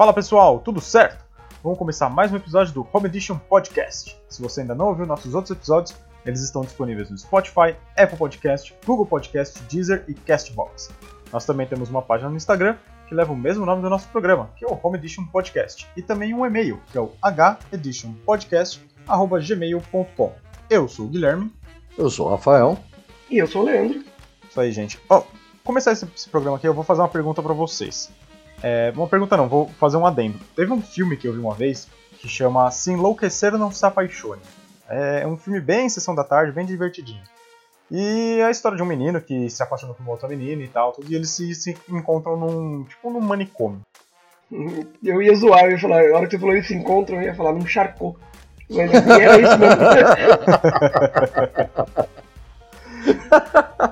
Fala pessoal, tudo certo? Vamos começar mais um episódio do Home Edition Podcast. Se você ainda não ouviu nossos outros episódios, eles estão disponíveis no Spotify, Apple Podcast, Google Podcast, Deezer e Castbox. Nós também temos uma página no Instagram que leva o mesmo nome do nosso programa, que é o Home Edition Podcast, e também um e-mail, que é o heditionpodcast@gmail.com. Eu sou o Guilherme. Eu sou o Rafael. E eu sou o Leandro. Isso aí, gente. Ó, começar esse, esse programa aqui, eu vou fazer uma pergunta para vocês. É, uma pergunta não, vou fazer um adendo. Teve um filme que eu vi uma vez que chama Se Enlouquecer Não Se Apaixone. É um filme bem sessão da tarde, bem divertidinho. E é a história de um menino que se apaixona por uma outra menina e tal, tudo, e eles se, se encontram num, tipo, num manicômio. Eu ia zoar, eu ia falar, a hora que você falou eles se encontram, eu ia falar num charcot. Mas era isso mesmo.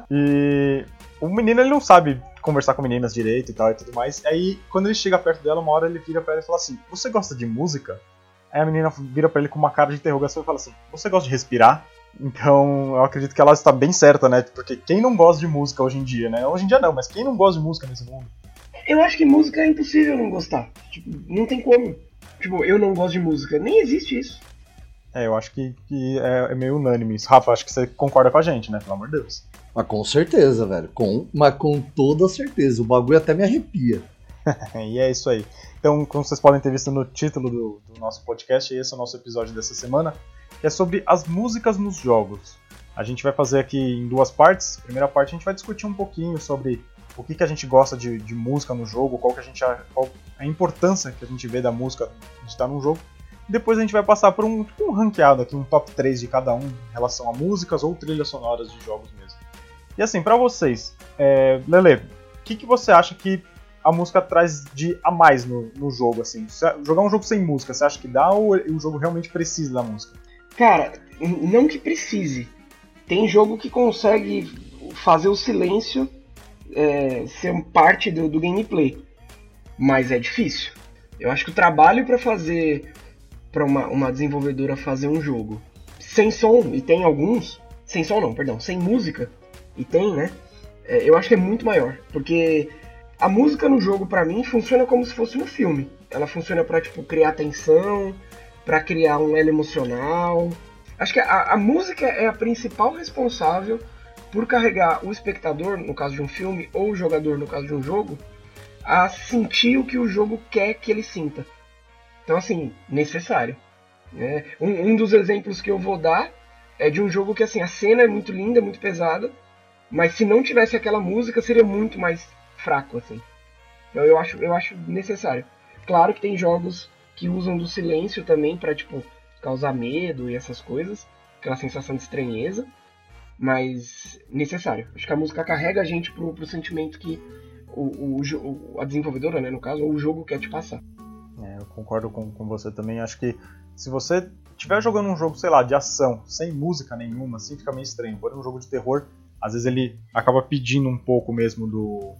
e o menino ele não sabe conversar com meninas direito e tal e tudo mais. Aí, quando ele chega perto dela, uma hora ele vira pra ela e fala assim: Você gosta de música? Aí a menina vira pra ele com uma cara de interrogação e fala assim: Você gosta de respirar? Então, eu acredito que ela está bem certa, né? Porque quem não gosta de música hoje em dia, né? Hoje em dia não, mas quem não gosta de música nesse mundo? Eu acho que música é impossível não gostar. Tipo, não tem como. Tipo, eu não gosto de música. Nem existe isso. É, eu acho que, que é, é, meio unânime isso. Rafa, acho que você concorda com a gente, né? Pelo amor de Deus. Mas com certeza, velho. Com, mas com toda certeza. O bagulho até me arrepia. e é isso aí. Então, como vocês podem ter visto no título do, do nosso podcast, esse é o nosso episódio dessa semana, que é sobre as músicas nos jogos. A gente vai fazer aqui em duas partes. primeira parte a gente vai discutir um pouquinho sobre o que, que a gente gosta de, de música no jogo, qual que a gente qual a importância que a gente vê da música de estar num jogo. Depois a gente vai passar por um, tipo um ranqueado aqui, um top 3 de cada um em relação a músicas ou trilhas sonoras de jogos mesmo. E assim, para vocês, é, Lele, o que, que você acha que a música traz de a mais no, no jogo, assim? Jogar um jogo sem música, você acha que dá ou o jogo realmente precisa da música? Cara, não que precise. Tem jogo que consegue fazer o silêncio é, ser parte do, do gameplay, mas é difícil. Eu acho que o trabalho para fazer para uma, uma desenvolvedora fazer um jogo sem som, e tem alguns, sem som não, perdão, sem música, e tem, né? É, eu acho que é muito maior, porque a música no jogo para mim funciona como se fosse um filme. Ela funciona para tipo criar tensão, para criar um elo emocional. Acho que a, a música é a principal responsável por carregar o espectador, no caso de um filme, ou o jogador, no caso de um jogo, a sentir o que o jogo quer que ele sinta. Então, assim, necessário. Né? Um, um, dos exemplos que eu vou dar é de um jogo que, assim, a cena é muito linda, muito pesada, mas se não tivesse aquela música, seria muito mais fraco, assim. Então, eu acho, eu acho necessário. Claro que tem jogos que usam do silêncio também para tipo, causar medo e essas coisas, aquela sensação de estranheza, mas necessário. Acho que a música carrega a gente pro, pro sentimento que o, o, a desenvolvedora, né, no caso, ou o jogo quer te passar. É, eu concordo com, com você também. Acho que se você estiver jogando um jogo, sei lá, de ação, sem música nenhuma, assim fica meio estranho. Porém, um jogo de terror, às vezes ele acaba pedindo um pouco mesmo do,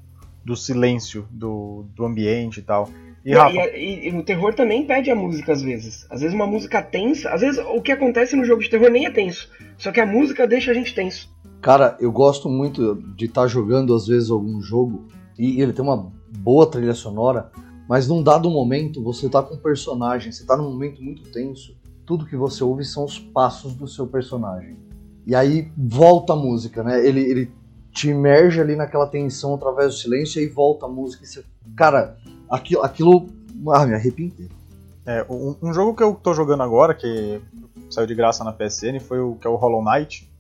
do silêncio do, do ambiente e tal. E, Rafa... e, e, e, o terror também pede a música às vezes. Às vezes uma música tensa. Às vezes o que acontece no jogo de terror nem é tenso. Só que a música deixa a gente tenso. Cara, eu gosto muito de estar tá jogando às vezes algum jogo e ele tem uma boa trilha sonora mas num dado momento você tá com um personagem, você tá num momento muito tenso, tudo que você ouve são os passos do seu personagem. E aí volta a música, né? Ele, ele te imerge ali naquela tensão através do silêncio e volta a música. Você... Cara, aquilo, aquilo. Ah, me arrepio. É, um, um, jogo que eu tô jogando agora, que saiu de graça na PSN, foi o que é o Hollow Knight.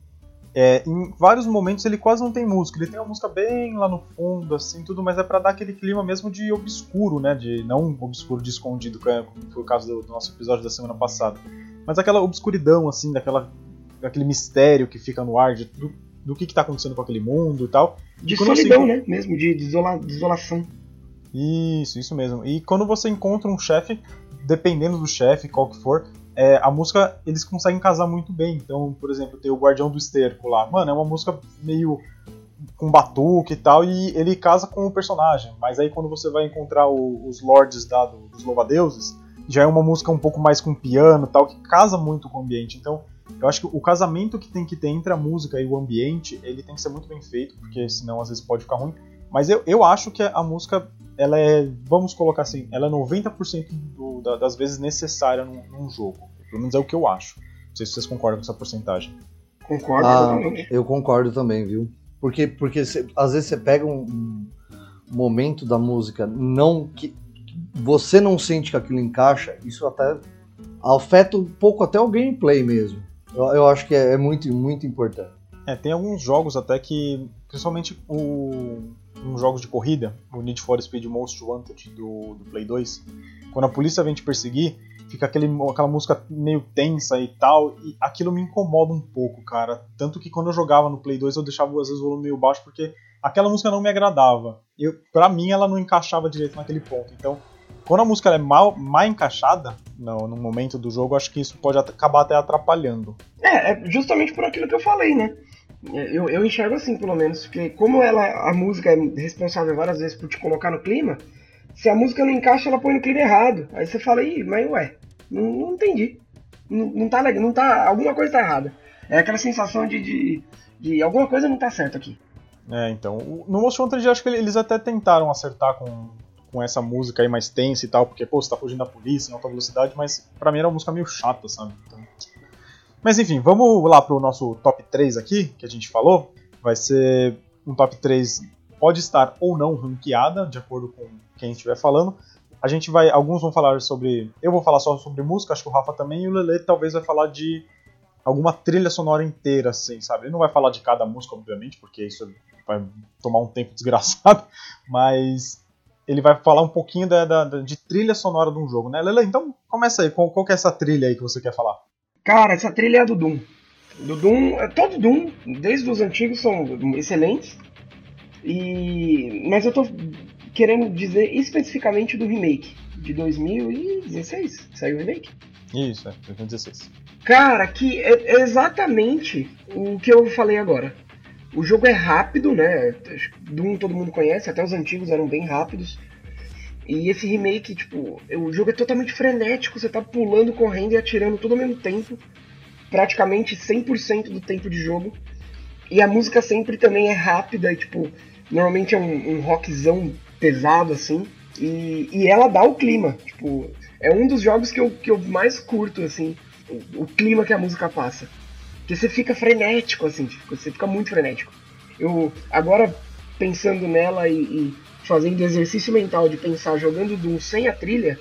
É, em vários momentos ele quase não tem música, ele tem uma música bem lá no fundo, assim, tudo, mas é para dar aquele clima mesmo de obscuro, né? De não obscuro de escondido, como foi o caso do, do, nosso episódio da semana passada, mas aquela obscuridão, assim, daquela, daquele mistério que fica no ar de, do, do que, está acontecendo com aquele mundo e tal. De solidão, você... né? Mesmo, de desola, desolação. Isso, isso mesmo. E quando você encontra um chefe, dependendo do chefe, qual que for, é, a música eles conseguem casar muito bem. Então, por exemplo, tem o Guardião do Esterco lá. Mano, é uma música meio com batuque e tal, e ele casa com o personagem. Mas aí quando você vai encontrar o, os lords da, do, dos louva-deuses, já é uma música um pouco mais com piano e tal, que casa muito com o ambiente. Então, eu acho que o casamento que tem que ter entre a música e o ambiente, ele tem que ser muito bem feito, porque senão às vezes pode ficar ruim. Mas eu, eu acho que a música, ela é, vamos colocar assim, ela é 90% do, da, das vezes necessária num, num, jogo. Pelo menos é o que eu acho. Não sei se vocês concordam com essa porcentagem. Concordo ah. Eu concordo também, viu? Porque, porque cê, às vezes você pega um, um, momento da música não que você não sente que aquilo encaixa, isso até afeta um pouco até o gameplay mesmo. Eu, eu acho que é, é, muito, muito importante. É, tem alguns jogos até que, principalmente o, um jogos de corrida, o Need for Speed Most Wanted do, do Play 2, quando a polícia vem te perseguir, fica aquele, aquela música meio tensa e tal, e aquilo me incomoda um pouco, cara. Tanto que quando eu jogava no Play 2 eu deixava às vezes o volume meio baixo porque aquela música não me agradava. Eu, pra mim ela não encaixava direito naquele ponto. Então, quando a música é mal, mal encaixada no, no momento do jogo, acho que isso pode acabar até atrapalhando. É, é justamente por aquilo que eu falei, né? Eu, eu enxergo assim, pelo menos, porque como ela, a música é responsável várias vezes por te colocar no clima, se a música não encaixa, ela põe no clima errado. Aí você fala, ih, mas ué, não, não entendi. Não, não tá legal, não tá. Alguma coisa tá errada. É aquela sensação de, de, de alguma coisa não tá certo aqui. É, então. No Most Wanted, acho que eles até tentaram acertar com, com essa música aí mais tensa e tal, porque, pô, você tá fugindo da polícia em alta velocidade, mas pra mim era uma música meio chata, sabe? Então... Mas enfim, vamos lá pro nosso top 3 aqui, que a gente falou. Vai ser um top 3, pode estar ou não ranqueada, de acordo com quem estiver falando. A gente vai, alguns vão falar sobre, eu vou falar só sobre música, acho que o Rafa também, e o Lele talvez vai falar de alguma trilha sonora inteira, assim, sabe? Ele não vai falar de cada música, obviamente, porque isso vai tomar um tempo desgraçado, mas ele vai falar um pouquinho da, da, de trilha sonora de um jogo, né? Lele, então começa aí, qual, qual que é essa trilha aí que você quer falar? Cara, essa trilha é do Doom. Do Doom, é, todo Doom, desde os antigos, são excelentes. E mas eu tô querendo dizer especificamente do remake de 2016. Saiu o remake? Isso, é, 2016. Cara, que é exatamente o que eu falei agora. O jogo é rápido, né? Doom todo mundo conhece, até os antigos eram bem rápidos. E esse remake, tipo, o jogo é totalmente frenético, você tá pulando, correndo e atirando tudo ao mesmo tempo. Praticamente 100% do tempo de jogo. E a música sempre também é rápida, e, tipo, normalmente é um, um rockzão pesado, assim. E, e ela dá o clima, tipo, é um dos jogos que eu, que eu mais curto, assim, o, o clima que a música passa. Porque você fica frenético, assim, tipo, você fica muito frenético. Eu, agora, pensando nela e, e fazendo exercício mental de pensar jogando Doom sem a trilha,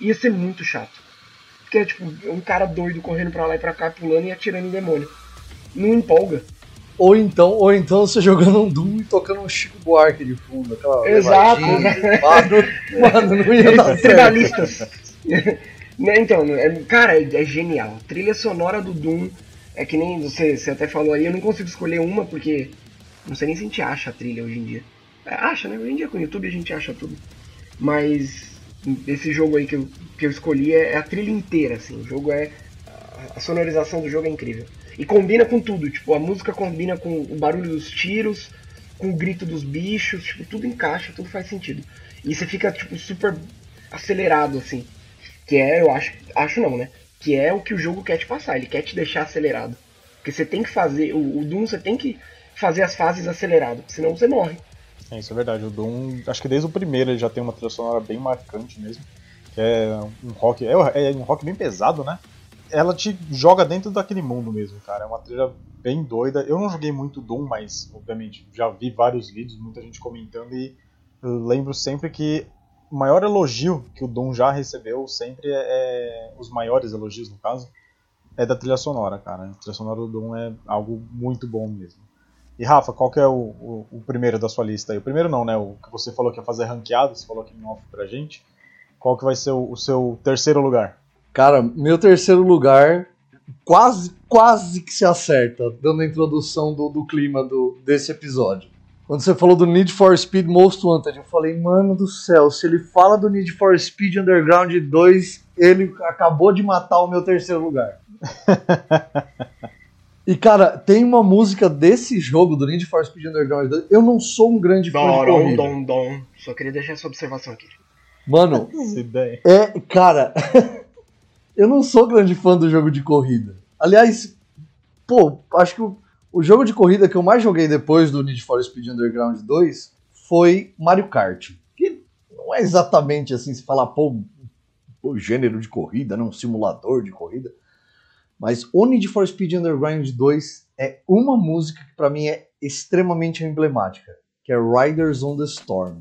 ia ser muito chato. Porque é tipo um cara doido correndo pra lá e pra cá, pulando e atirando em demônio. Não empolga. Ou então, ou então você jogando um Doom e tocando um Chico Buarque de fundo. Aquela Exato. Né? Mano, não ia dar Tribalistas. Né, então, é, cara, é, é, genial. Trilha sonora do Doom é que nem você, você até falou aí, eu não consigo escolher uma porque não sei nem se a gente acha a trilha hoje em dia. É, acha, né? Hoje em dia com o YouTube a gente acha tudo. Mas esse jogo aí que eu, que eu escolhi é, é a trilha inteira, assim. O jogo é. A sonorização do jogo é incrível. E combina com tudo, tipo, a música combina com o barulho dos tiros, com o grito dos bichos, tipo, tudo encaixa, tudo faz sentido. E você fica, tipo, super acelerado, assim. Que é, eu acho, acho não, né? Que é o que o jogo quer te passar, ele quer te deixar acelerado. Porque você tem que fazer, o, o Doom você tem que fazer as fases acelerado, senão você morre. É, isso é verdade. O Doom, acho que desde o primeiro ele já tem uma trilha sonora bem marcante mesmo. Que é um rock. É, é um rock bem pesado, né? Ela te joga dentro daquele mundo mesmo, cara. É uma trilha bem doida. Eu não joguei muito Doom, mas obviamente já vi vários vídeos, muita gente comentando e lembro sempre que o maior elogio que o Doom já recebeu, sempre é, é os maiores elogios no caso, é da trilha sonora, cara. A trilha sonora do Doom é algo muito bom mesmo. E Rafa, qual que é o, o, o, primeiro da sua lista aí? O primeiro não, né? O que você falou que ia fazer ranqueado, você falou aqui em off pra gente. Qual que vai ser o, o seu terceiro lugar? Cara, meu terceiro lugar quase, quase que se acerta, dando a introdução do, do clima do, desse episódio. Quando você falou do Need for Speed Most Wanted, eu falei, mano do céu, se ele fala do Need for Speed Underground 2, ele acabou de matar o meu terceiro lugar. E, cara, tem uma música desse jogo, do Need for Speed Underground 2. Eu não sou um grande fã de corrida. Dom, dom. Só queria deixar essa observação aqui. Mano, é, cara, eu não sou grande fã do jogo de corrida. Aliás, pô, acho que o, o, jogo de corrida que eu mais joguei depois do Need for Speed Underground 2 foi Mario Kart. Que não é exatamente assim, se falar, pô, o gênero de corrida, não, um simulador de corrida. Mas o Need for Speed Underground 2 é uma música que para mim é extremamente emblemática, que é Riders on the Storm.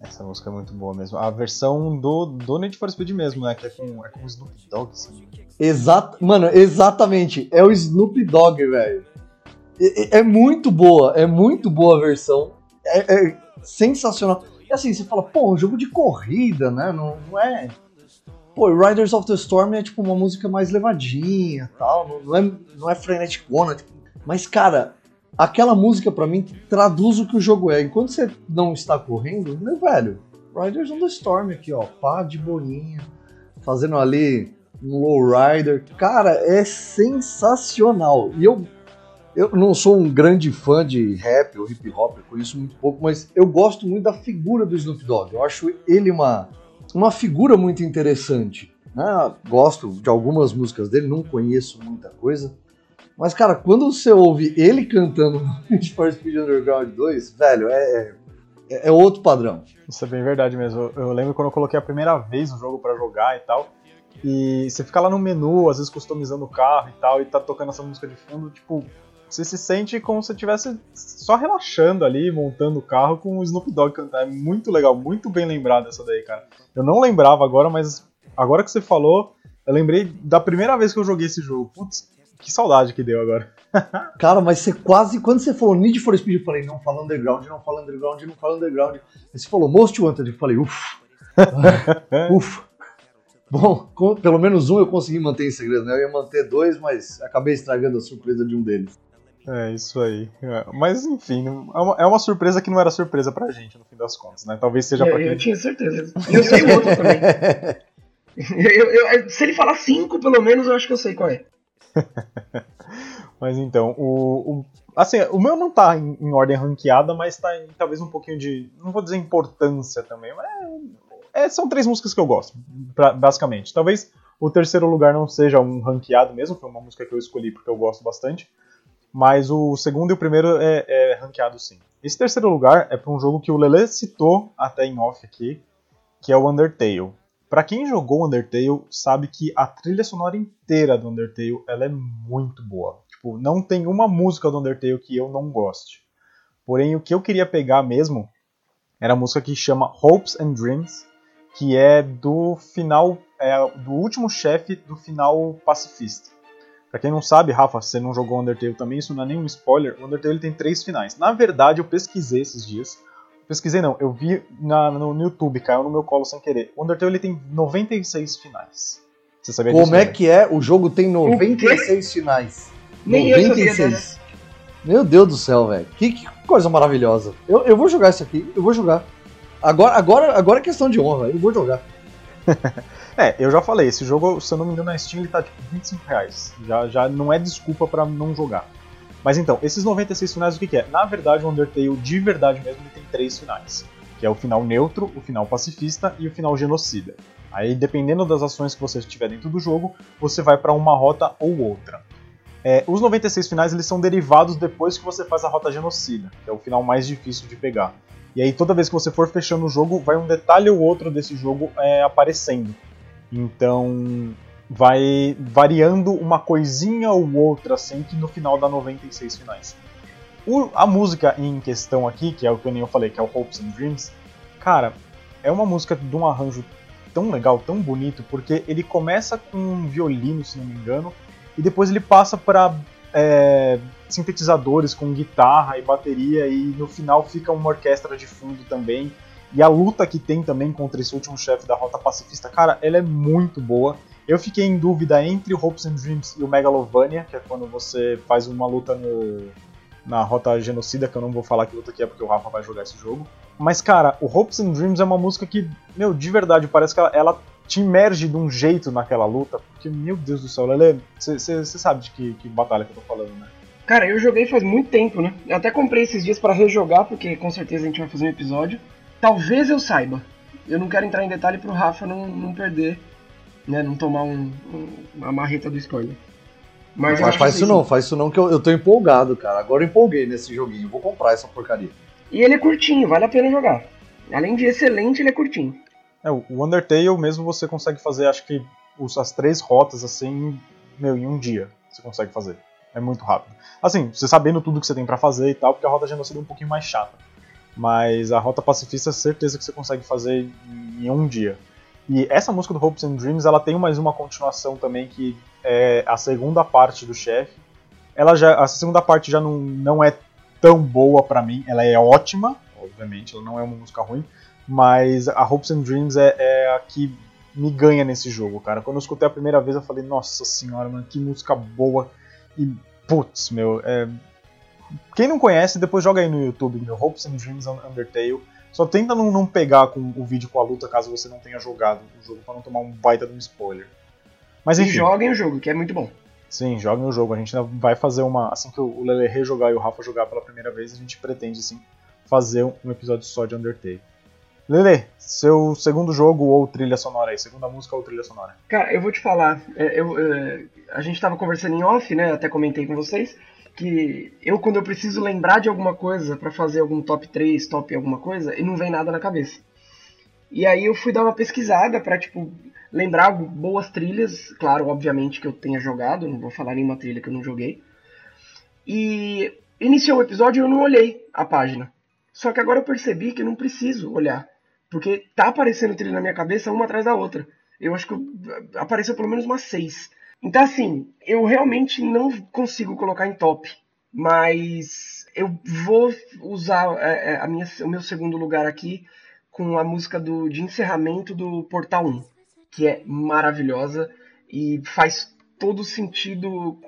Essa música é muito boa mesmo. A versão do, do Need for Speed mesmo, né? Que é com, é com o Snoop Dogg, assim. Exato, mano, exatamente. É o Snoop Dogg, velho. É, muito boa, é muito boa a versão. É, é, sensacional. E assim, você fala, pô, um jogo de corrida, né? Não, não é. Pô, Riders of the Storm é tipo uma música mais levadinha tal. Não é, não é freneticona. Tipo, mas, cara, aquela música para mim traduz o que o jogo é. Enquanto você não está correndo, meu velho, Riders on the Storm aqui, ó, pá de bolinha, fazendo ali um lowrider. Cara, é sensacional. E eu eu não sou um grande fã de rap ou hip hop, eu conheço muito pouco, mas eu gosto muito da figura do Snoop Dogg. Eu acho ele uma, uma figura muito interessante. Né? Gosto de algumas músicas dele, não conheço muita coisa. Mas, cara, quando você ouve ele cantando for Speed Underground 2, velho, é, é, é, outro padrão. Isso é bem verdade mesmo. Eu, eu lembro quando eu coloquei a primeira vez o jogo para jogar e tal. E você fica lá no menu, às vezes customizando o carro e tal, e tá tocando essa música de fundo, tipo, você se sente como se estivesse só relaxando ali, montando o carro com o Snoop Dogg cantando. É muito legal, muito bem lembrado essa daí, cara. Eu não lembrava agora, mas agora que você falou, eu lembrei da primeira vez que eu joguei esse jogo. Putz, que saudade que deu agora. cara, mas você quase. Quando você falou Need for Speed, eu falei, não fala underground, não fala underground, não fala underground. Aí você falou Most Wanted, eu falei, uff. uff. Bom, com, pelo menos um eu consegui manter em segredo, né? Eu ia manter dois, mas acabei estragando a surpresa de um deles. É, isso aí. É, mas enfim, é uma, é uma, surpresa que não era surpresa pra gente, no fim das contas, né? Talvez seja é, pra quem... Eu tinha certeza. Eu sei o outro também. eu, eu, se ele falar cinco, pelo menos, eu acho que eu sei qual é. mas então, o, o, assim, o meu não tá em, em ordem ranqueada, mas tá em talvez um pouquinho de. Não vou dizer importância também, mas é, é, são três músicas que eu gosto, pra, basicamente. Talvez o terceiro lugar não seja um ranqueado mesmo, foi uma música que eu escolhi porque eu gosto bastante mas o segundo e o primeiro é, é ranqueado sim. Esse terceiro lugar é para um jogo que o Lele citou até em off aqui, que é o Undertale. Para quem jogou Undertale, sabe que a trilha sonora inteira do Undertale ela é muito boa. Tipo, não tem uma música do Undertale que eu não goste. Porém, o que eu queria pegar mesmo era a música que chama Hopes and Dreams, que é do final, é, do último chefe do final pacifista. Pra quem não sabe, Rafa, você não jogou Undertale também, isso não é nenhum spoiler. O Undertale tem três finais. Na verdade, eu pesquisei esses dias. Pesquisei não, eu vi na, no, no, YouTube, caiu no meu colo sem querer. O Undertale ele tem 96 finais. Você sabia Como disso, é né? que é? O jogo tem 96 finais. Nem 96. eu sabia, Meu Deus do céu, velho. Que, que, coisa maravilhosa. Eu, eu vou jogar isso aqui, eu vou jogar. Agora, agora, agora é questão de honra, eu vou jogar. É, eu já falei, esse jogo, se eu não me engano, na Steam ele tá tipo 25 reais. Já, já não é desculpa para não jogar. Mas então, esses 96 finais o que, que, é? Na verdade, o Undertale de verdade mesmo ele tem três finais. Que é o final neutro, o final pacifista e o final genocida. Aí, dependendo das ações que você tiver dentro do jogo, você vai para uma rota ou outra. É, os 96 finais eles são derivados depois que você faz a rota genocida, que é o final mais difícil de pegar. E aí toda vez que você for fechando o jogo, vai um detalhe ou outro desse jogo é, aparecendo. Então vai variando uma coisinha ou outra assim no final dá 96 finais. O, a música em questão aqui, que é o que eu falei, que é o Hopes and Dreams, cara, é uma música de um arranjo tão legal, tão bonito, porque ele começa com um violino, se não me engano, e depois ele passa para é, sintetizadores com guitarra e bateria, e no final fica uma orquestra de fundo também. E a luta que tem também contra esse último chefe da Rota Pacifista, cara, ela é muito boa. Eu fiquei em dúvida entre Hopes and Dreams e o Megalovania, que é quando você faz uma luta no, na Rota Genocida, que eu não vou falar que luta que é porque o Rafa vai jogar esse jogo. Mas, cara, o Hopes and Dreams é uma música que, meu, de verdade, parece que ela, ela te imerge de um jeito naquela luta, porque, meu Deus do céu, ela é. Você sabe de que, que batalha que eu tô falando, né? Cara, eu joguei faz muito tempo, né? Eu até comprei esses dias para rejogar, porque com certeza a gente vai fazer um episódio. Talvez eu saiba. Eu não quero entrar em detalhe pro Rafa não, não perder, né? Não tomar um, um, uma marreta do spoiler. Mas não, faz isso não, faz isso não, que eu, eu tô empolgado, cara. Agora eu empolguei nesse joguinho. Vou comprar essa porcaria. E ele é curtinho, vale a pena jogar. Além de excelente, ele é curtinho. É, o Undertale mesmo você consegue fazer, acho que as três rotas assim, meu, em um dia você consegue fazer. É muito rápido. Assim, você sabendo tudo que você tem para fazer e tal, porque a rota genocida é um pouquinho mais chata. Mas a rota pacifista, certeza que você consegue fazer em um dia. E essa música do Hopes and Dreams, ela tem mais uma continuação também, que é a segunda parte do chefe. Ela já, a segunda parte já não, não é tão boa para mim, ela é ótima, obviamente, ela não é uma música ruim, mas a Hopes and Dreams é, é a que me ganha nesse jogo, cara. Quando eu escutei a primeira vez, eu falei, nossa senhora, mano, que música boa. E, putz, meu, é... quem não conhece, depois joga aí no YouTube, meu, Hopes and Dreams Undertale. Só tenta não, não pegar com o vídeo com a luta caso você não tenha jogado o jogo, para não tomar um baita de um spoiler. Mas enfim. E joguem o jogo, que é muito bom. Sim, joguem o jogo. A gente vai fazer uma. Assim que o Lele rejogar e o Rafa jogar pela primeira vez, a gente pretende sim fazer um episódio só de Undertale. Lele, seu segundo jogo ou trilha sonora aí? Segunda música ou trilha sonora? Cara, eu vou te falar. É, eu, é, a gente tava conversando em off, né? Até comentei com vocês. Que eu, quando eu preciso lembrar de alguma coisa para fazer algum top 3, top alguma coisa, e não vem nada na cabeça. E aí eu fui dar uma pesquisada pra, tipo, lembrar boas trilhas. Claro, obviamente que eu tenha jogado, não vou falar nenhuma trilha que eu não joguei. E iniciou o episódio e eu não olhei a página. Só que agora eu percebi que não preciso olhar. Porque tá aparecendo trilha na minha cabeça uma atrás da outra. Eu acho que apareceu pelo menos umas seis. Então, assim, eu realmente não consigo colocar em top. Mas eu vou usar é, é, a minha, o meu segundo lugar aqui com a música do, de encerramento do Portal 1, que é maravilhosa e faz todo sentido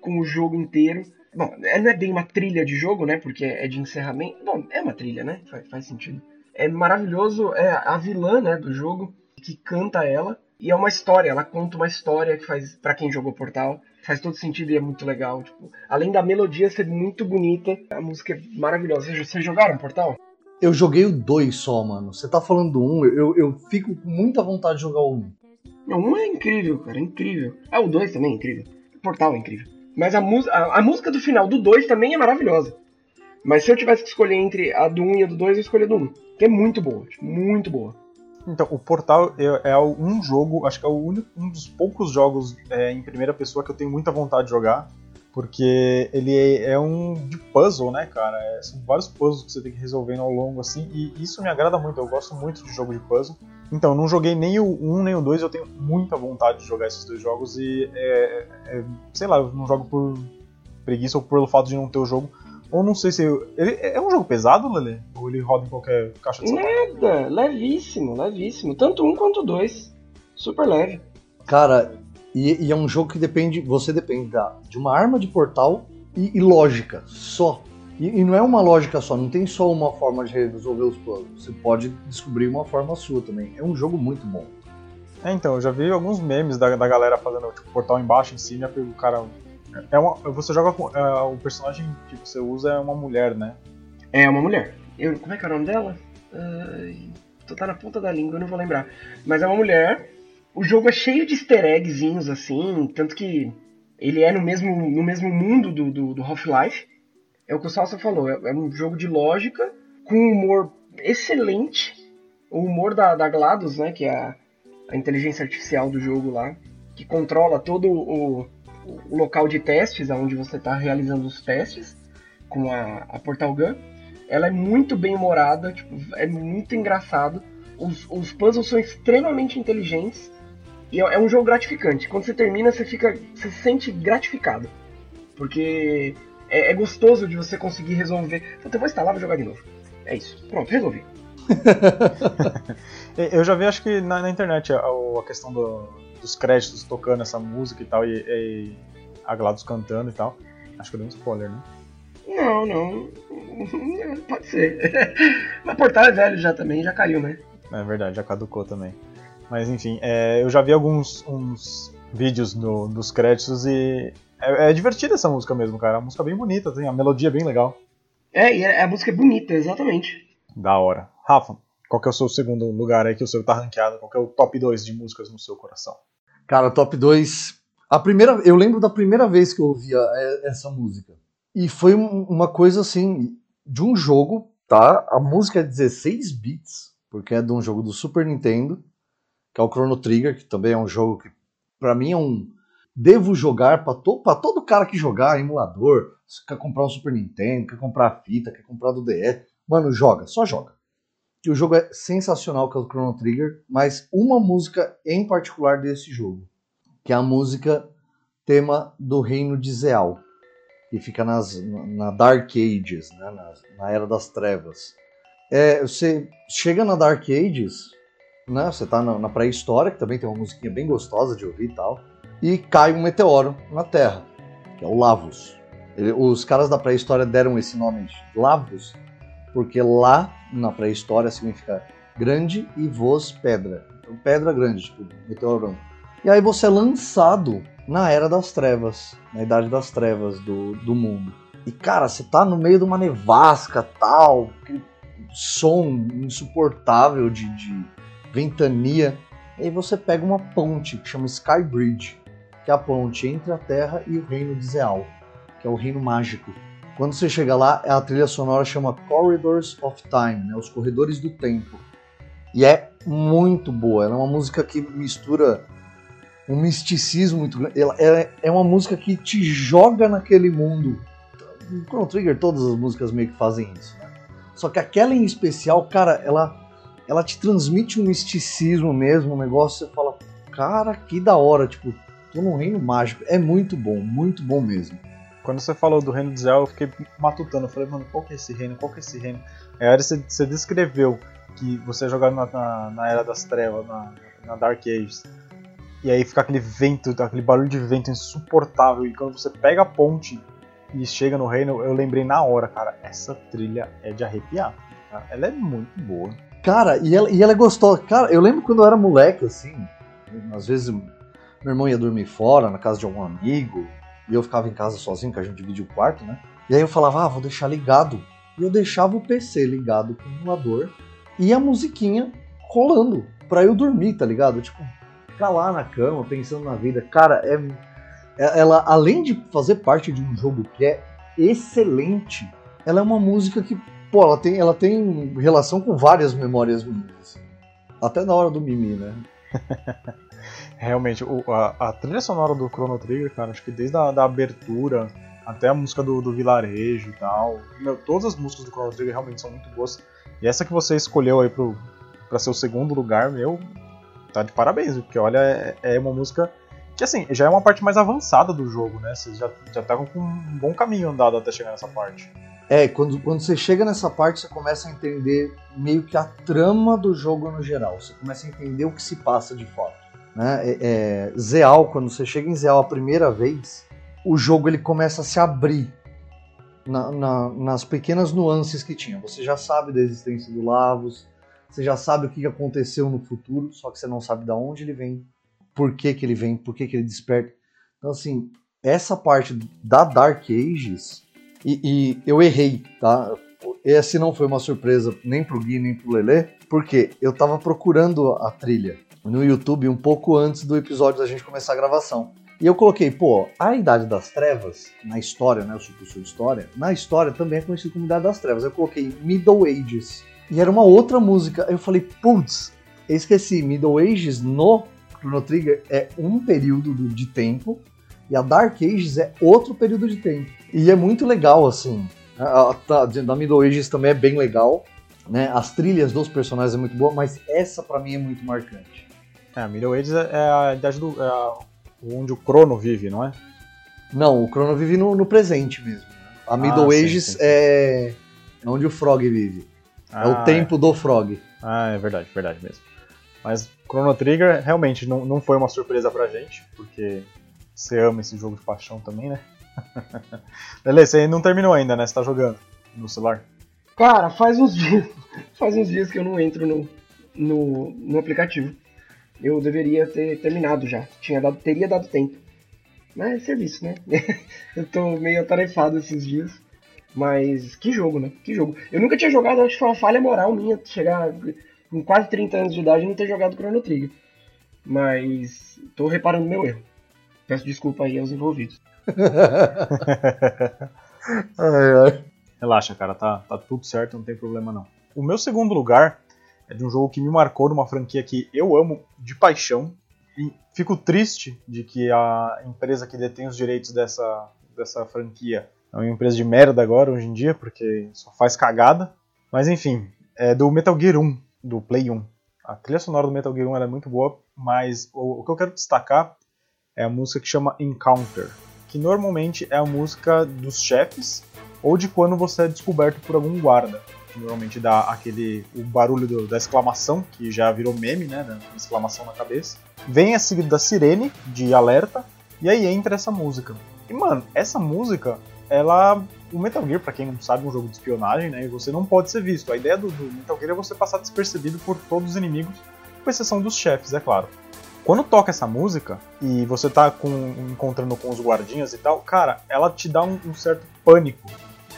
com o jogo inteiro. Bom, não é bem uma trilha de jogo, né? Porque é de encerramento. Bom, é uma trilha, né? Faz, faz sentido é maravilhoso, é a vilã né, do jogo, que canta ela. E é uma história, ela conta uma história que faz, para quem jogou Portal, faz todo sentido e é muito legal. Tipo, além da melodia ser muito bonita, a música é maravilhosa. Vocês, vocês jogaram Portal? Eu joguei o 2 só, mano. Você tá falando do 1, um, eu, eu fico com muita vontade de jogar o 1. Um. O 1 é incrível, cara, é incrível. Ah, o 2 também é incrível. O Portal é incrível. Mas a, a, a música do final do 2 também é maravilhosa. Mas se eu tivesse que escolher entre a do 1 e a do 2, eu escolho a do 1. Que é muito boa, muito boa. Então, o Portal é, é, um jogo, acho que é único, um dos poucos jogos é, em primeira pessoa que eu tenho muita vontade de jogar. Porque ele é, é um de puzzle, né, cara? É, são vários puzzles que você tem que resolver ao longo, assim, e isso me agrada muito. Eu gosto muito de jogo de puzzle. Então, não joguei nem o 1 nem o 2, eu tenho muita vontade de jogar esses dois jogos e, é, é, sei lá, eu não jogo por preguiça ou pelo fato de não ter o jogo, ou não sei se. Ele é um jogo pesado, Lele? Ou ele roda em qualquer caixa de sapato? Nada, levíssimo, levíssimo. Tanto um quanto dois. Super leve. Cara, e, e é um jogo que depende. Você depende da, de uma arma de portal e, e lógica. Só. E, e, não é uma lógica só, não tem só uma forma de resolver os puzzles. Você pode descobrir uma forma sua também. É um jogo muito bom. É, então, eu já vi alguns memes da, da galera fazendo tipo, portal embaixo, em cima, e o cara é uma, você joga com. É, o personagem que você usa é uma mulher, né? É uma mulher. Eu, como é que é o nome dela? Uh, tá na ponta da língua, eu não vou lembrar. Mas é uma mulher. O jogo é cheio de easter eggzinhos, assim, tanto que ele é no mesmo, no mesmo mundo do, do, do Half-Life. É o que o Salsa falou, é, é, um jogo de lógica, com um humor excelente. O humor da, da GLaDOS, né, que é a, a inteligência artificial do jogo lá, que controla todo o, o local de testes, onde você está realizando os testes com a, a Portal Gun. Ela é muito bem humorada, tipo, é muito engraçado. Os, os puzzles são extremamente inteligentes e é, é um jogo gratificante. Quando você termina, você fica, você se sente gratificado, porque é, é gostoso de você conseguir resolver. Então, eu vou instalar, vou jogar de novo. É isso. Pronto, resolvi. eu já vi, acho que na, na internet, a, a questão do, dos créditos tocando essa música e tal, e, e a GLaDOS cantando e tal. Acho que eu dei um spoiler, né? Não, não. Pode ser. Mas Portal é velho já também, já caiu, né? É verdade, já caducou também. Mas enfim, é, eu já vi alguns uns vídeos no, dos créditos e é, é divertida essa música mesmo, cara. A música é bem bonita, tem a melodia é bem legal. É, e a música é bonita, exatamente. Da hora. Rafa, qual que é o seu segundo lugar aí que o seu tá ranqueado? Qual que é o top 2 de músicas no seu coração? Cara, top 2. A primeira, eu lembro da primeira vez que eu ouvia essa música. E foi uma coisa assim, de um jogo, tá? A música é 16 bits, porque é de um jogo do Super Nintendo, que é o Chrono Trigger, que também é um jogo que, para mim, é um. Devo jogar para to, pra todo cara que jogar emulador. Quer comprar um Super Nintendo, quer comprar fita, quer comprar do DS. Mano, joga, só joga. Que o jogo é sensacional, que é o Chrono Trigger, mas uma música em particular desse jogo, que é a música tema do Reino de Zeal que fica nas, na Dark Ages, né, na, na Era das Trevas. É, você chega na Dark Ages, né, você tá na, na pré-história, que também tem uma musiquinha bem gostosa de ouvir e tal, e cai um meteoro na Terra, que é o Lavos. Ele, os caras da pré-história deram esse nome de Lavos, porque lá na pré-história significa grande e voz pedra. Então, pedra grande, tipo, meteorão. E aí você é lançado na Era das Trevas, na Idade das Trevas do, do mundo. E cara, você tá no meio de uma nevasca tal, som insuportável de, de ventania. E aí você pega uma ponte que chama Sky Bridge, que é a ponte entre a Terra e o reino de Zeal, que é o reino mágico. Quando você chega lá, a trilha sonora chama Corridors of Time, né, os corredores do tempo. E é muito boa, ela é uma música que mistura um misticismo muito grande. Ela, ela é uma música que te joga naquele mundo. No Chrono Trigger, todas as músicas meio que fazem isso, né? Só que aquela em especial, cara, ela, ela te transmite um misticismo mesmo, um negócio, você fala, cara, que da hora, tipo, tô num reino mágico. É muito bom, muito bom mesmo. Quando você falou do reino de Zé, eu fiquei matutando. Eu falei, mano, qual que é esse reino? Qual que é esse reino? Aí você, você descreveu que você jogava na, na, na Era das Trevas, na, na Dark Ages. E aí fica aquele vento, aquele barulho de vento insuportável. E quando você pega a ponte e chega no reino, eu lembrei na hora, cara, essa trilha é de arrepiar. Tá? Ela é muito boa. Cara, e ela, e ela é gostosa. Cara, eu lembro quando eu era moleque, assim, às vezes meu irmão ia dormir fora, na casa de algum amigo, e eu ficava em casa sozinho, que a gente dividia o quarto, né? E aí eu falava, ah, vou deixar ligado. E eu deixava o PC ligado com o emulador e a musiquinha rolando pra eu dormir, tá ligado? Tipo, ficar lá na cama pensando na vida. Cara, é, é, ela além de fazer parte de um jogo que é excelente, ela é uma música que, pô, ela tem, ela tem relação com várias memórias minhas. Assim. Até na hora do Mimi, né? Realmente, o, a, a, trilha sonora do Chrono Trigger, cara, acho que desde a da abertura até a música do, do vilarejo e tal. Meu, todas as músicas do Chrono Trigger realmente são muito boas. E essa que você escolheu aí pro, pra ser o segundo lugar, meu, tá de parabéns, porque olha, é, é, uma música que assim, já é uma parte mais avançada do jogo, né? Vocês já, já estavam com um bom caminho andado até chegar nessa parte. É, quando, quando você chega nessa parte, você começa a entender meio que a trama do jogo no geral. Você começa a entender o que se passa de fato. Né? É, é, Zeal, quando você chega em Zeal a primeira vez, o jogo ele começa a se abrir na, na, nas pequenas nuances que tinha. Você já sabe da existência do Lavos, você já sabe o que aconteceu no futuro, só que você não sabe de onde ele vem, por que, que ele vem, por que, que ele desperta. Então, assim, essa parte da Dark Ages, e, e eu errei, tá? Esse não foi uma surpresa nem pro Gui nem pro Lelê, porque eu tava procurando a trilha no YouTube um pouco antes do episódio da gente começar a gravação. E eu coloquei, pô, a Idade das Trevas, na história, né, o curso de história, na história também é conhecido como Idade das Trevas. Eu coloquei Middle Ages. E era uma outra música. Eu falei, putz, esqueci. Middle Ages no Chrono Trigger é um período de tempo e a Dark Ages é outro período de tempo. E é muito legal, assim. A, a, da Middle Ages também é bem legal. Né? As trilhas dos personagens é muito boa, mas essa para mim é muito marcante. É, a Middle Ages é a idade do. É onde o Crono vive, não é? Não, o Crono vive no, no presente mesmo. Né? A Middle ah, Ages sim, sim, sim. é onde o Frog vive. Ah, é o ah, tempo é. do Frog. Ah, é verdade, verdade mesmo. Mas Chrono Trigger realmente não, não foi uma surpresa pra gente, porque você ama esse jogo de paixão também, né? Beleza, você não terminou ainda, né? Você tá jogando no celular? Cara, faz uns dias. Faz uns dias que eu não entro no, no, no aplicativo. Eu deveria ter terminado já. Tinha dado, teria dado tempo. Mas é serviço, né? eu tô meio atarefado esses dias. Mas que jogo, né? Que jogo. Eu nunca tinha jogado, acho que foi uma falha moral minha chegar com quase 30 anos de idade e não ter jogado Chrono Trigger. Mas tô reparando meu erro. Peço desculpa aí aos envolvidos. ai, ai. Relaxa, cara, tá, tá tudo certo, não tem problema não. O meu segundo lugar é de um jogo que me marcou numa franquia que eu amo de paixão. E fico triste de que a empresa que detém os direitos dessa, dessa franquia é uma empresa de merda agora, hoje em dia, porque só faz cagada. Mas enfim, é do Metal Gear 1, do Play 1. A trilha sonora do Metal Gear 1 é muito boa, mas o, o que eu quero destacar é a música que chama Encounter, que normalmente é a música dos chefes ou de quando você é descoberto por algum guarda. Normalmente dá aquele o barulho do, da exclamação, que já virou meme, né? Da exclamação na cabeça. Vem a seguida da sirene de alerta, e aí entra essa música. E mano, essa música, ela. O Metal Gear, para quem não sabe, é um jogo de espionagem, né? E você não pode ser visto. A ideia do, do Metal Gear é você passar despercebido por todos os inimigos, com exceção dos chefes, é claro. Quando toca essa música e você tá com, encontrando com os guardinhas e tal, cara, ela te dá um, um certo pânico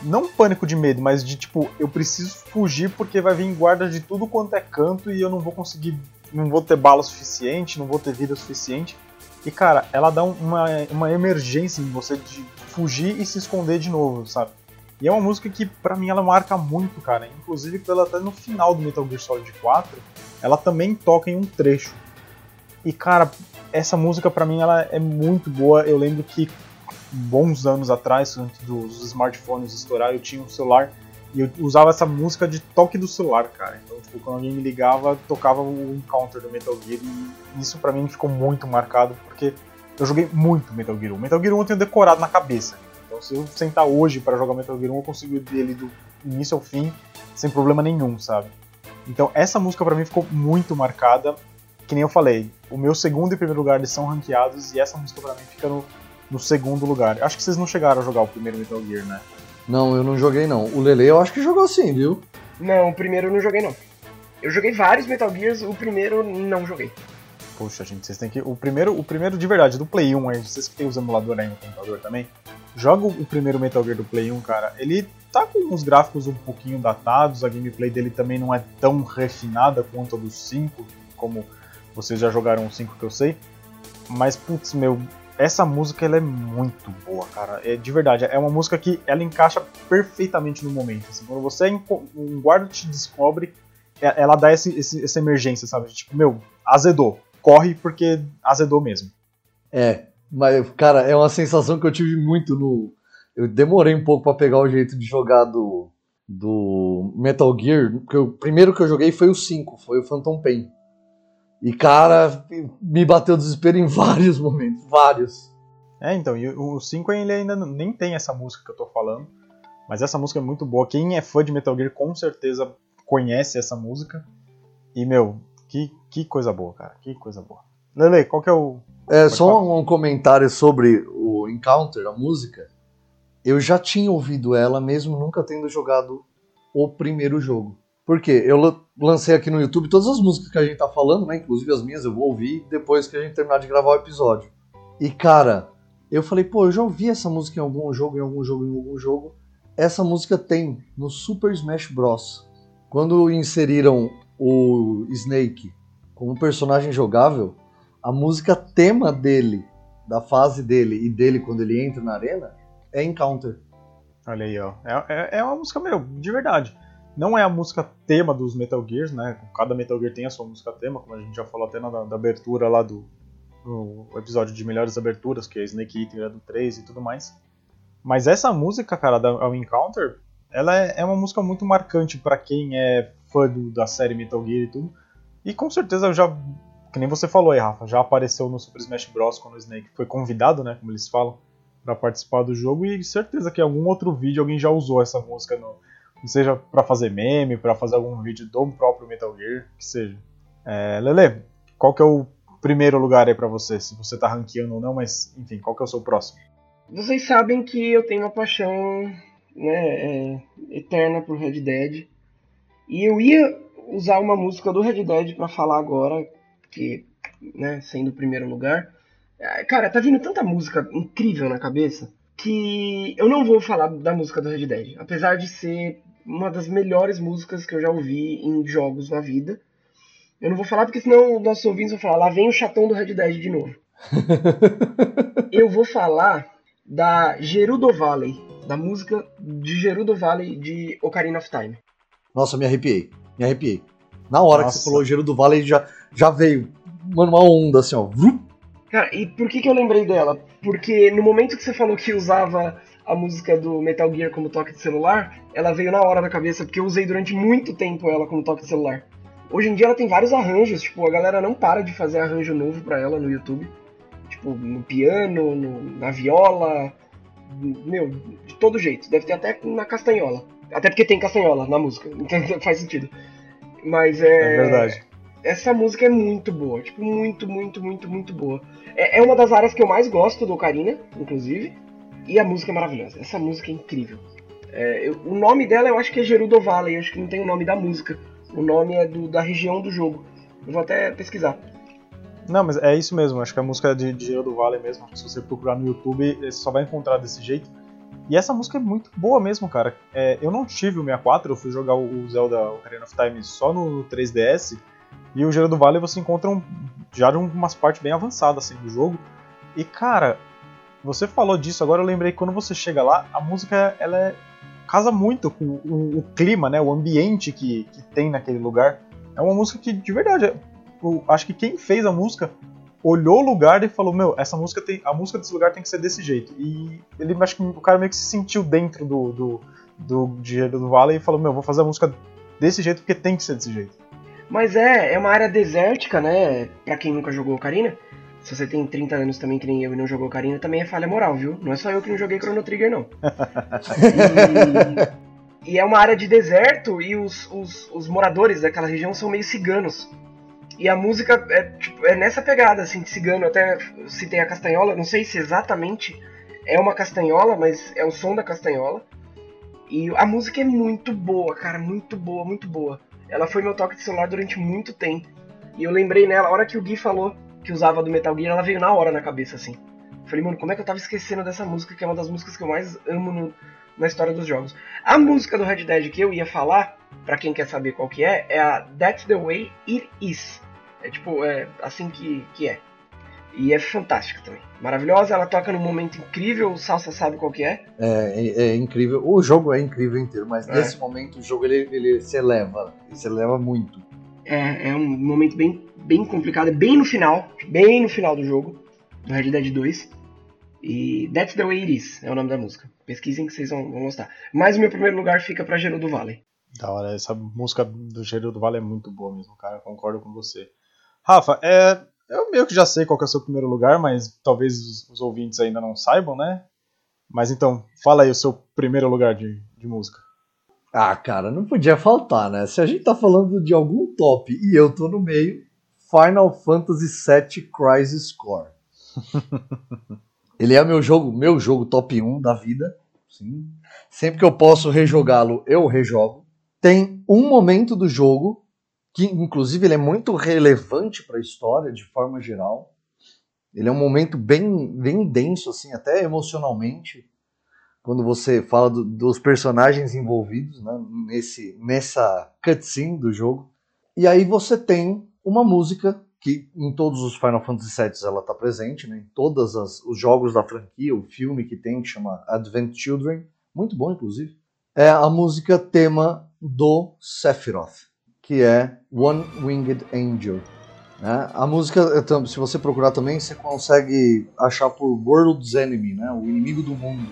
não pânico de medo, mas de tipo, eu preciso fugir porque vai vir guarda de tudo quanto é canto e eu não vou conseguir, não vou ter bala suficiente, não vou ter vida suficiente. E cara, ela dá uma, uma emergência em você de fugir e se esconder de novo, sabe? E é uma música que pra mim ela marca muito, cara. Inclusive pela até no final do Metal Gear Solid 4, ela também toca em um trecho. E cara, essa música pra mim ela é muito boa. Eu lembro que bons anos atrás, antes dos smartphones estourar, eu tinha um celular e eu usava essa música de toque do celular, cara. Então, tipo, quando alguém me ligava, tocava o Encounter do Metal Gear e isso para mim ficou muito marcado porque eu joguei muito Metal Gear 1. Metal Gear 1 eu tenho decorado na cabeça. Então, se eu sentar hoje para jogar Metal Gear 1, eu consigo dele do início ao fim sem problema nenhum, sabe? Então, essa música para mim ficou muito marcada. Que nem eu falei, o meu segundo e primeiro lugar são ranqueados e essa música para mim fica no no segundo lugar. Acho que vocês não chegaram a jogar o primeiro Metal Gear, né? Não, eu não joguei não. O Lele eu acho que jogou sim, viu? Não, o primeiro eu não joguei não. Eu joguei vários Metal Gears, o primeiro não joguei. Poxa, gente, vocês têm que. O primeiro, o primeiro de verdade, do Play 1, aí, vocês que tem os emuladores aí no computador também, joga o primeiro Metal Gear do Play 1, cara. Ele tá com uns gráficos um pouquinho datados, a gameplay dele também não é tão refinada quanto a dos 5, como vocês já jogaram o 5 que eu sei. Mas, putz, meu, essa música ela é muito boa, cara. É de verdade, é uma música que ela encaixa perfeitamente no momento. Assim, quando você um guarda te descobre, é, ela dá esse, esse, essa emergência, sabe? Tipo, meu, azedou. Corre porque azedou mesmo. É, mas cara, é uma sensação que eu tive muito no. Eu demorei um pouco para pegar o jeito de jogar do, do Metal Gear, porque o primeiro que eu joguei foi o 5, foi o Phantom Pain. E, cara, me bateu desespero em vários momentos, vários. É, então, e o 5 ele ainda nem tem essa música que eu tô falando, mas essa música é muito boa. Quem é fã de Metal Gear com certeza conhece essa música. E, meu, que, que coisa boa, cara, que coisa boa. Lele, qual que é o. É, só falar? um comentário sobre o Encounter, a música. Eu já tinha ouvido ela, mesmo nunca tendo jogado o primeiro jogo. Porque eu lancei aqui no YouTube todas as músicas que a gente tá falando, né? Inclusive as minhas eu vou ouvir depois que a gente terminar de gravar o episódio. E cara, eu falei, pô, eu já ouvi essa música em algum jogo, em algum jogo, em algum jogo. Essa música tem no Super Smash Bros. Quando inseriram o Snake como personagem jogável, a música tema dele, da fase dele e dele quando ele entra na arena, é Encounter. Olha aí, ó. É, é, é uma música, meu, de verdade. Não é a música tema dos Metal Gears, né? Cada Metal Gear tem a sua música tema, como a gente já falou até na da abertura lá do episódio de melhores aberturas, que é Snake Eater é do 3 e tudo mais. Mas essa música, cara, da ao Encounter, ela é, é, uma música muito marcante para quem é fã do, da série Metal Gear e tudo. E com certeza já, que nem você falou aí, Rafa, já apareceu no Super Smash Bros. quando o Snake foi convidado, né, como eles falam, para participar do jogo. E certeza que em algum outro vídeo alguém já usou essa música no, seja para fazer meme, para fazer algum vídeo do próprio Metal Gear, que seja. É, Lele, qual que é o primeiro lugar aí para você? Se você tá ranqueando ou não, mas enfim, qual que é o seu próximo? Vocês sabem que eu tenho uma paixão né, é, eterna por Red Dead. E eu ia usar uma música do Red Dead para falar agora, que, né, sendo o primeiro lugar. É, cara, tá vindo tanta música incrível na cabeça que eu não vou falar da música do Red Dead, apesar de ser uma das melhores músicas que eu já ouvi em jogos na vida. Eu não vou falar porque senão nossos ouvintes vão falar, lá vem o chatão do Red Dead de novo. eu vou falar da Gerudo Valley, da música de Gerudo Valley de Ocarina of Time. Nossa, me arrepiei. Me arrepiei. Na hora Nossa. que você falou Gerudo Valley, já, já veio mano, uma onda assim, ó. Cara, e por que, que eu lembrei dela? Porque no momento que você falou que usava a música do Metal Gear como toque de celular, ela veio na hora da cabeça, porque eu usei durante muito tempo ela como toque de celular. Hoje em dia ela tem vários arranjos, tipo, a galera não para de fazer arranjo novo pra ela no YouTube. Tipo, no piano, no- na viola, meu, de todo jeito. Deve ter até na castanhola. Até porque tem castanhola na música, então faz sentido. Mas é. É verdade. Essa música é muito boa, tipo, muito, muito, muito, muito boa. É, é uma das áreas que eu mais gosto do Ocarina, inclusive, e a música é maravilhosa. Essa música é incrível. É, eu- o nome dela eu acho que é Gerudo Valley, eu acho que não tem o nome da música. O nome é do- da região do jogo. Eu vou até pesquisar. Não, mas é isso mesmo. Acho que a música de de Gelo do Vale mesmo, se você procurar no YouTube, você só vai encontrar desse jeito. E essa música é muito boa mesmo, cara. É, eu não tive o 64, eu fui jogar o Zelda Ocarina of Time só no 3DS. E o Gelo do Vale você encontra um, já de umas partes bem avançadas assim, do jogo. E cara, você falou disso, agora eu lembrei que quando você chega lá, a música ela é- casa muito com o, o clima, né, o ambiente que, que tem naquele lugar. É uma música que, de verdade, o- acho que quem fez a música olhou o lugar e falou, meu, essa música tem, a música desse lugar tem que ser desse jeito. E ele, acho que o cara meio que se sentiu dentro do do, do do Vale e falou, meu, vou fazer a música desse jeito porque tem que ser desse jeito. Mas é, é uma área desértica, né? Pra quem nunca jogou Ocarina. Se você tem 30 anos também, que nem eu, e não jogou Ocarina, também é falha moral, viu? Não é só eu que não joguei Chrono Trigger, não. E, e é uma área de deserto e os, os, os moradores daquela região são meio ciganos. E a música é, tipo, é nessa pegada, assim, de cigano. Eu até citei a castanhola, não sei se exatamente é uma castanhola, mas é o som da castanhola. E a música é muito boa, cara, muito boa, muito boa. Ela foi meu toque de celular durante muito tempo. E eu lembrei nela, a hora que o Gui falou que usava do Metal Gear, ela veio na hora na cabeça, assim. Falei, mano, como é que eu tava esquecendo dessa música, que é uma das músicas que eu mais amo no- na história dos jogos. A música do Red Dead que eu ia falar, pra quem quer saber qual que é, é a That's the Way It Is. É tipo, é assim que, que é. E é fantástica também. Maravilhosa, ela toca num momento incrível, o Salsa sabe qual que é. É, é, é incrível. O jogo é incrível inteiro, mas É. nesse momento o jogo ele, ele se eleva. Ele se eleva muito. É, é um momento bem, bem complicado, é bem no final, bem no final do jogo, do Red Dead 2. E That's the Way It Is é o nome da música. Pesquisem que vocês vão, vão gostar. Mas o meu primeiro lugar fica pra Gerudo Valley. Da hora, essa música do Gelo do Vale é muito boa mesmo, cara, eu concordo com você. Rafa, é, eu meio que já sei qual que é o seu primeiro lugar, mas talvez os, os ouvintes ainda não saibam, né? Mas então, fala aí o seu primeiro lugar de, de música. Ah, cara, não podia faltar, né? Se a gente tá falando de algum top e eu tô no meio, Final Fantasy VII Crisis Core. Ele é meu jogo, meu jogo top 1 da vida. Sim. Sempre que eu posso rejogá-lo, eu rejogo. Tem um momento do jogo que, inclusive, ele é muito relevante para a história de forma geral. Ele é um momento bem, bem denso, assim, até emocionalmente quando você fala do- dos personagens envolvidos né, nesse, nessa cutscene do jogo. E aí você tem uma música que em todos os Final Fantasy VII ela está presente, né, em todos os jogos da franquia, o filme que tem que chama Advent Children, muito bom inclusive, é a música tema do Sephiroth, que é One Winged Angel. né? A música, é se você procurar também, você consegue achar por World's Enemy, né, o inimigo do mundo.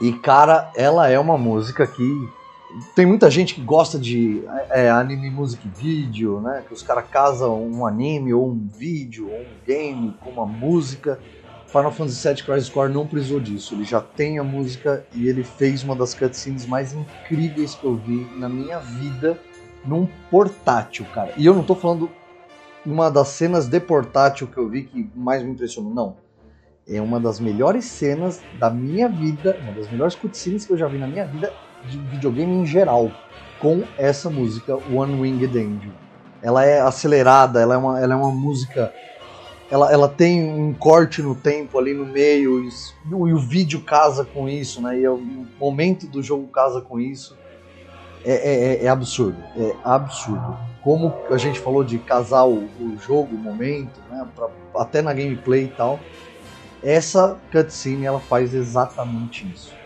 E, cara, ela é uma música que. Tem muita gente que gosta de é, anime music video, né? Que os caras casam um anime ou um vídeo ou um game com uma música. Final Fantasy VII Crisis Core não precisou disso. Ele já tem a música e ele fez uma das cutscenes mais incríveis que eu vi na minha vida num portátil, cara. E eu não tô falando uma das cenas de portátil que eu vi que mais me impressionou, não é uma das melhores cenas da minha vida, uma das melhores cutscenes que eu já vi na minha vida de videogame em geral, com essa música One Winged Angel. Ela é acelerada, ela é uma, ela é uma música. Ela, ela tem um corte no tempo ali no meio, e, s- e o vídeo casa com isso, né? E o momento do jogo casa com isso. É, é- é- é absurdo, é absurdo. Como a gente falou de casar o, o jogo, o momento, né? pra- até na gameplay e tal essa cutscene ela faz exatamente isso.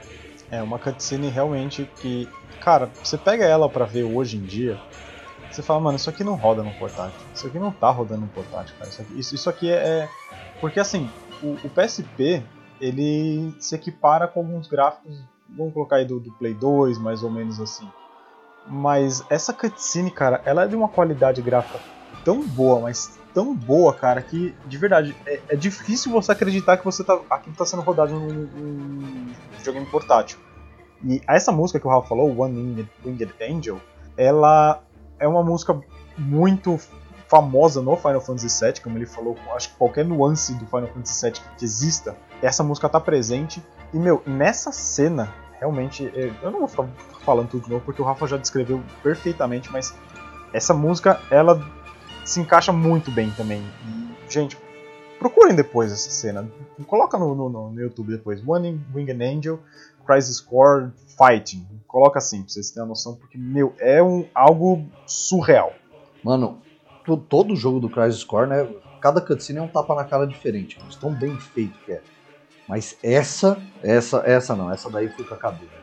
É uma cutscene realmente que, cara, você pega ela pra ver hoje em dia, você fala, mano, isso aqui não roda no portátil. Isso aqui não tá rodando no portátil, cara. Isso aqui, isso, isso aqui é, é. Porque assim, o, o, PSP ele se equipara com alguns gráficos, vamos colocar aí do, do Play 2, mais ou menos assim. Mas essa cutscene, cara, ela é de uma qualidade gráfica tão boa, mas tão boa, cara, que de verdade é, é difícil você acreditar que você tá, aquilo está sendo rodado num, num videogame portátil. E essa música que o Rafa falou, One Winged, Angel, ela é uma música muito famosa no Final Fantasy VII, como ele falou, acho que qualquer nuance do Final Fantasy VII que exista, essa música tá presente. E, meu, nessa cena, realmente, é, eu não vou ficar falando tudo de novo, porque o Rafa já descreveu perfeitamente, mas essa música, ela se encaixa muito bem também. E, gente, procurem depois essa cena. Coloca no, no, no YouTube depois. One Winged Angel, Crisis Core Fighting. Coloca assim, pra vocês terem a noção, porque, meu, é um, algo surreal. Mano, todo jogo do Crisis Core, né? Cada cutscene é um tapa na cara diferente, mas tão bem feito que é. Mas essa, essa, essa não, essa daí foi com a cadeira.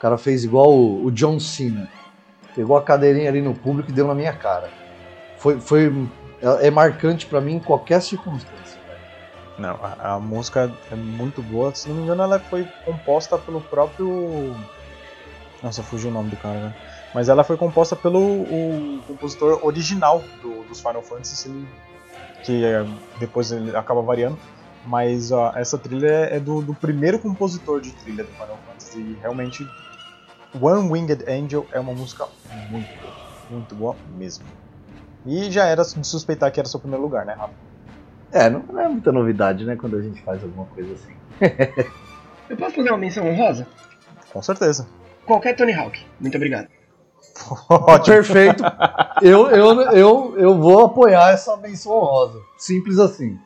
O cara fez igual o, o John Cena. Pegou a cadeirinha ali no público e deu na minha cara. Foi, foi é, é marcante para mim em qualquer circunstância. Não, a, a, música é muito boa. Se não me engano, ela foi composta pelo próprio. Nossa, fugiu o nome do cara, né? Mas ela foi composta pelo o compositor original do, dos Final Fantasy, que é, depois ele acaba variando. Mas ó, essa trilha é do, do, primeiro compositor de trilha do Final Fantasy. E realmente, One Winged Angel é uma música muito boa. Muito boa mesmo. E já era de suspeitar que era seu primeiro lugar, né, Rafa? É, não é muita novidade, né, quando a gente faz alguma coisa assim. Eu posso fazer uma menção honrosa? Com certeza. Qualquer Tony Hawk. Muito obrigado. Ótimo. Perfeito. Eu, eu, eu, eu vou apoiar essa menção honrosa. Simples assim.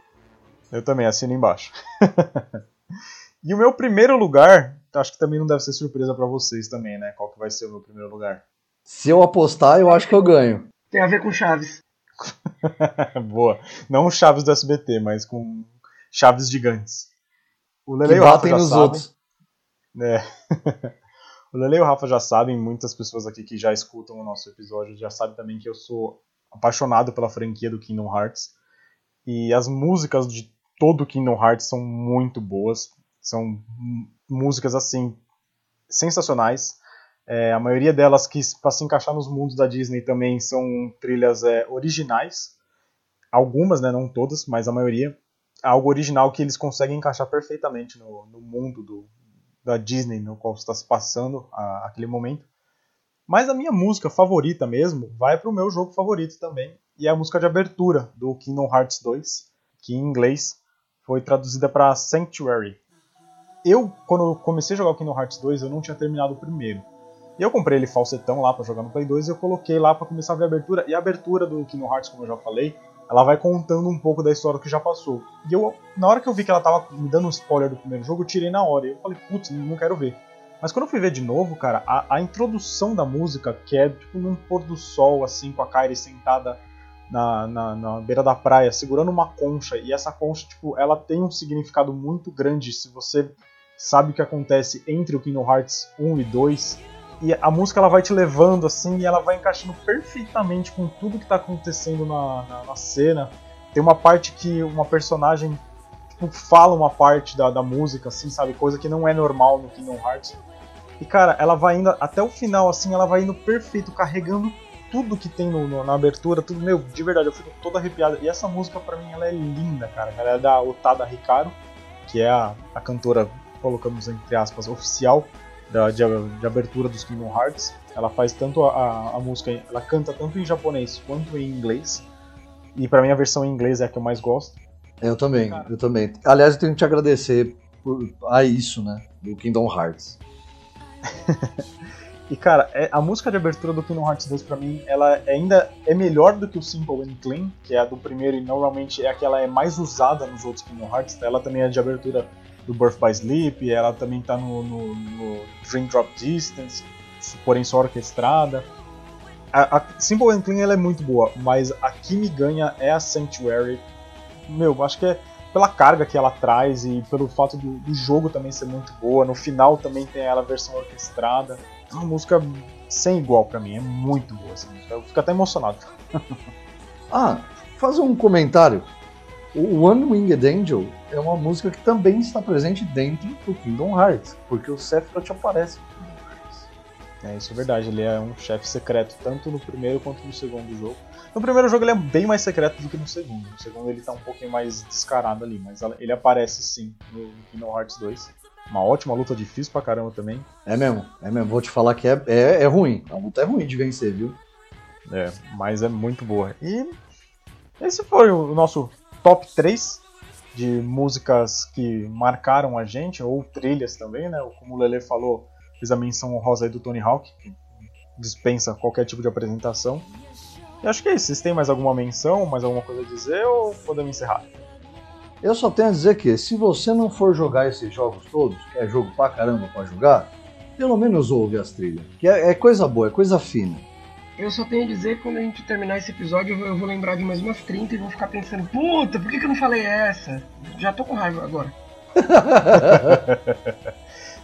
Eu também assino embaixo. e o meu primeiro lugar, acho que também não deve ser surpresa para vocês também, né? Qual que vai ser o meu primeiro lugar? Se eu apostar, eu acho que eu ganho. Tem a ver com Chaves. Boa. Não Chaves do SBT, mas com Chaves gigantes. O Lele que batem nos sabem. outros. É. O Lele e o Rafa já sabem, muitas pessoas aqui que já escutam o nosso episódio já sabem também que eu sou apaixonado pela franquia do Kingdom Hearts. E as músicas de todo o Kingdom Hearts são muito boas. São músicas assim sensacionais. É, a maioria delas que para se encaixar nos mundos da Disney também são trilhas é, originais. Algumas, né, não todas, mas a maioria. Algo original que eles conseguem encaixar perfeitamente no, no mundo do, da Disney no qual está se passando a, aquele momento. Mas a minha música favorita mesmo vai para o meu jogo favorito também, e é a música de abertura do Kingdom Hearts 2, que em inglês foi traduzida para Sanctuary. Eu, quando eu comecei a jogar o Kingdom Hearts 2, eu não tinha terminado o primeiro. E eu comprei ele falsetão lá para jogar no Play 2 e eu coloquei lá para começar a ver a abertura. E a abertura do Kingdom Hearts, como eu já falei, ela vai contando um pouco da história que já passou. E eu, na hora que eu vi que ela tava me dando um spoiler do primeiro jogo, eu tirei na hora. E eu falei, putz, não quero ver. Mas quando eu fui ver de novo, cara, a, a, introdução da música, que é tipo num pôr do sol, assim, com a Kairi sentada na, na, na, beira da praia, segurando uma concha, e essa concha, tipo, ela tem um significado muito grande se você sabe o que acontece entre o Kingdom Hearts 1 e 2 e a música ela vai te levando assim e ela vai encaixando perfeitamente com tudo que está acontecendo na, na, na, cena. Tem uma parte que uma personagem tipo, fala uma parte da, da música, assim, sabe? Coisa que não é normal no Kingdom Hearts. E cara, ela vai indo até o final, assim, ela vai indo perfeito, carregando tudo que tem no, no, na abertura, tudo, meu, de verdade, eu fico todo arrepiado. E essa música pra mim ela é linda, cara. Ela é da Otada Hikaru, que é a, a cantora, colocamos entre aspas, oficial da, de, de, abertura dos Kingdom Hearts. Ela faz tanto a, a, música, ela canta tanto em japonês quanto em inglês. E para mim a versão em inglês é a que eu mais gosto. Eu também, Cara. eu também. Aliás, eu tenho que te agradecer por, a isso, né? Do Kingdom Hearts. e cara, é, a música de abertura do Kingdom Hearts 2 pra mim, ela ainda é melhor do que o Simple and Clean, que é a do primeiro e normalmente é a que ela é mais usada nos outros Kingdom Hearts. Ela também é de abertura do Birth by Sleep, ela também está no, no, no, Dream Drop Distance, porém só orquestrada. A, a Simple and Clean ela é muito boa, mas a que me ganha é a Sanctuary. Meu, acho que é pela carga que ela traz e pelo fato do, do, jogo também ser muito boa. No final também tem ela a versão orquestrada. É uma música sem igual para mim, é muito boa essa música. Eu fico até emocionado. ah, fazer um comentário. O One Winged Angel é uma música que também está presente dentro do Kingdom Hearts, porque o Sephiroth aparece no Kingdom Hearts. É, isso é verdade, ele é um chefe secreto tanto no primeiro quanto no segundo jogo. No primeiro jogo ele é bem mais secreto do que no segundo. No segundo ele tá um pouquinho mais descarado ali, mas ele aparece sim no Kingdom Hearts 2. Uma ótima luta difícil pra caramba também. É mesmo, é mesmo. Vou te falar que é, é, é ruim. A luta é ruim de vencer, viu? É, mas é muito boa. E esse foi o nosso top 3 de músicas que marcaram a gente, ou trilhas também, né? Como o Lele falou, fiz a menção honrosa aí do Tony Hawk, que dispensa qualquer tipo de apresentação. E acho que é isso. Vocês têm mais alguma menção, mais alguma coisa a dizer, ou podemos encerrar? Eu só tenho a dizer que se você não for jogar esses jogos todos, que é jogo pra caramba pra jogar, pelo menos ouve as trilhas. Que é, é coisa boa, é coisa fina. Eu só tenho a dizer que quando a gente terminar esse episódio, eu vou lembrar de mais umas 30 e vou ficar pensando, puta, por que, que eu não falei essa? Já tô com raiva agora.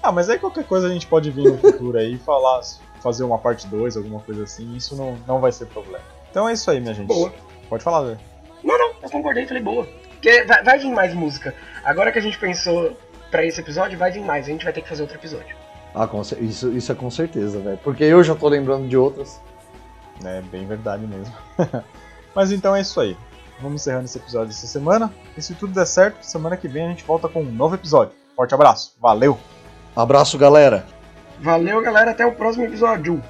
ah, mas aí qualquer coisa a gente pode vir no futuro aí e falar, fazer uma parte 2, alguma coisa assim, isso não, não vai ser problema. Então é isso aí, minha gente. Boa. Pode falar, Zé. Não, não, eu concordei, falei boa. Porque vai, vai vir mais música. Agora que a gente pensou para esse episódio, vai vir mais. A gente vai ter que fazer outro episódio. Ah, isso, isso é com certeza, velho. Porque eu já tô lembrando de outras. É bem verdade mesmo. Mas então é isso aí. Vamos encerrando esse episódio essa semana. E se tudo der certo, semana que vem a gente volta com um novo episódio. Forte abraço. Valeu! Abraço, galera! Valeu, galera. Até o próximo episódio.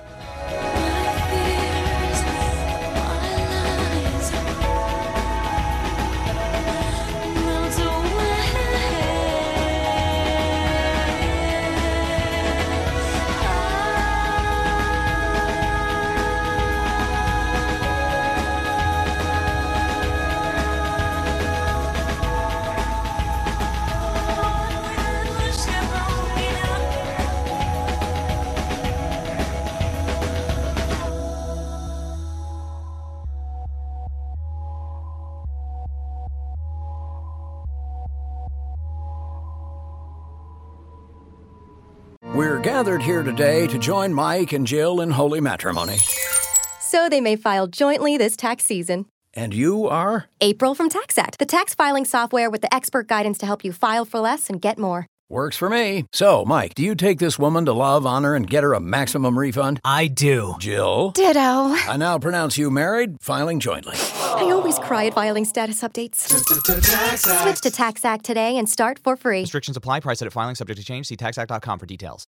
Today to join Mike and Jill in holy matrimony. So they may file jointly this tax season. And you are? April from TaxAct, the tax filing software with the expert guidance to help you file for less and get more. Works for me. So, Mike, do you take this woman to love, honor, and get her a maximum refund? I do. Jill? Ditto. I now pronounce you married, filing jointly. I always cry at filing status updates. Switch to TaxAct today and start for free. Restrictions apply. Price at filing subject to change. See taxact.com for details.